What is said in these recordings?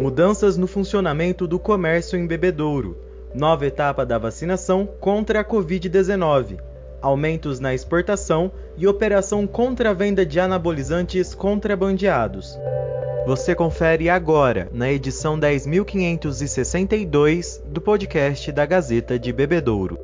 Mudanças no funcionamento do comércio em Bebedouro. Nova etapa da vacinação contra a Covid-19. Aumentos na exportação e operação contra a venda de anabolizantes contrabandeados. Você confere agora na edição 10.562 do podcast da Gazeta de Bebedouro.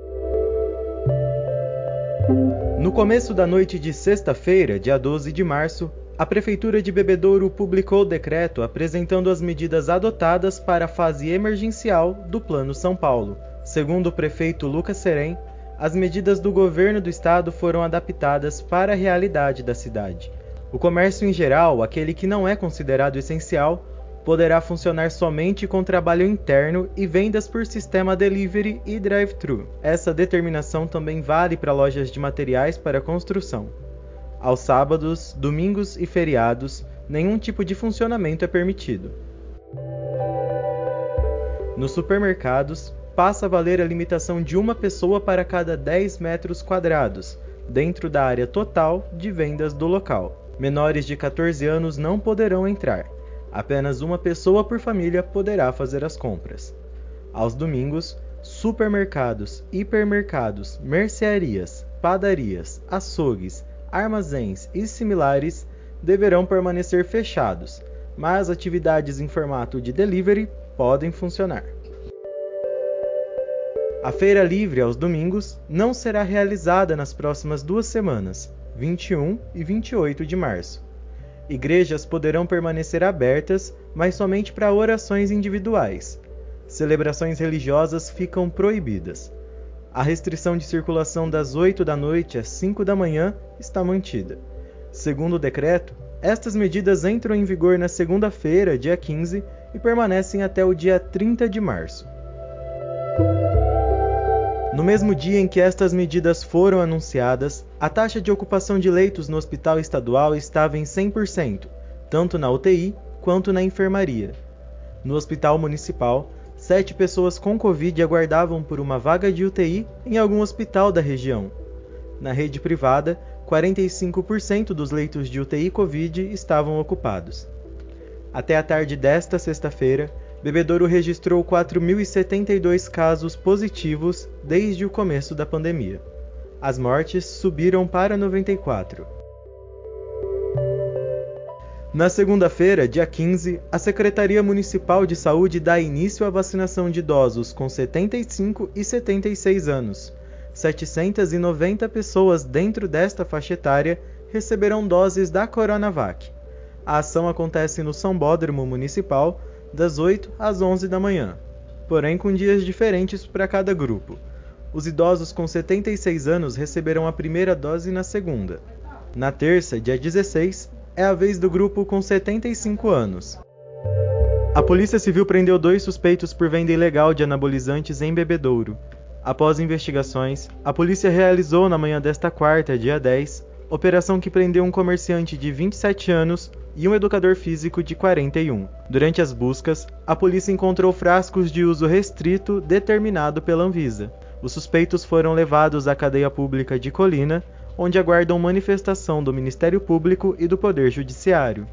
No começo da noite de sexta-feira, dia 12 de março, a Prefeitura de Bebedouro publicou o decreto apresentando as medidas adotadas para a fase emergencial do Plano São Paulo. Segundo o prefeito Lucas Serem, as medidas do governo do estado foram adaptadas para a realidade da cidade. O comércio em geral, aquele que não é considerado essencial, poderá funcionar somente com trabalho interno e vendas por sistema delivery e drive-thru. Essa determinação também vale para lojas de materiais para construção. Aos sábados, domingos e feriados, nenhum tipo de funcionamento é permitido. Nos supermercados, passa a valer a limitação de uma pessoa para cada 10 metros quadrados, dentro da área total de vendas do local. Menores de 14 anos não poderão entrar. Apenas uma pessoa por família poderá fazer as compras. Aos domingos, supermercados, hipermercados, mercearias, padarias, açougues, armazéns e similares deverão permanecer fechados, mas atividades em formato de delivery podem funcionar. A feira livre aos domingos não será realizada nas próximas duas semanas, 21 e 28 de março. Igrejas poderão permanecer abertas, mas somente para orações individuais. Celebrações religiosas ficam proibidas. A restrição de circulação das 8 da noite às 5 da manhã está mantida. Segundo o decreto, estas medidas entram em vigor na segunda-feira, dia 15, e permanecem até o dia 30 de março. No mesmo dia em que estas medidas foram anunciadas, a taxa de ocupação de leitos no hospital estadual estava em 100%, tanto na UTI quanto na enfermaria. No hospital municipal, sete pessoas com Covid aguardavam por uma vaga de UTI em algum hospital da região. Na rede privada, 45% dos leitos de UTI Covid estavam ocupados. Até a tarde desta sexta-feira, Bebedouro registrou 4.072 casos positivos desde o começo da pandemia. As mortes subiram para 94. Na segunda-feira, dia 15, a Secretaria Municipal de Saúde dá início à vacinação de idosos com 75 e 76 anos. 790 pessoas dentro desta faixa etária receberão doses da Coronavac. A ação acontece no Sambódromo Municipal das 8 às 11 da manhã, porém com dias diferentes para cada grupo. Os idosos com 76 anos receberão a primeira dose na segunda. Na terça, dia 16, é a vez do grupo com 75 anos. A Polícia Civil prendeu dois suspeitos por venda ilegal de anabolizantes em Bebedouro. Após investigações, a polícia realizou na manhã desta quarta, dia 10, operação que prendeu um comerciante de 27 anos e um educador físico de 41. Durante as buscas, a polícia encontrou frascos de uso restrito determinado pela Anvisa. Os suspeitos foram levados à cadeia pública de Colina onde aguardam manifestação do Ministério Público e do Poder Judiciário.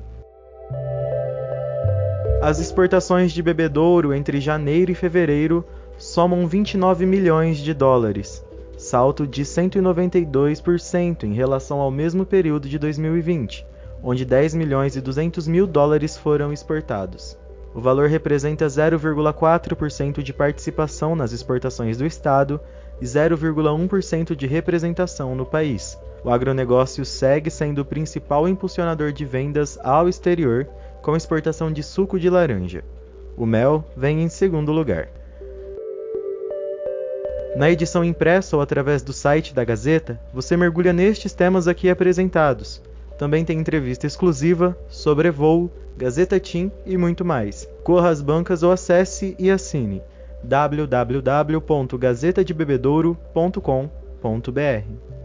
As exportações de bebedouro entre janeiro e fevereiro somam 29 milhões de dólares, salto de 192% em relação ao mesmo período de 2020, onde 10 milhões e 200 mil dólares foram exportados. O valor representa 0,4% de participação nas exportações do Estado e 0,1% de representação no país. O agronegócio segue sendo o principal impulsionador de vendas ao exterior, com exportação de suco de laranja. O mel vem em segundo lugar. Na edição impressa ou através do site da Gazeta, você mergulha nestes temas aqui apresentados. Também tem entrevista exclusiva, sobrevoo, Gazeta Team e muito mais. Corra às bancas ou acesse e assine www.gazetadebebedouro.com.br.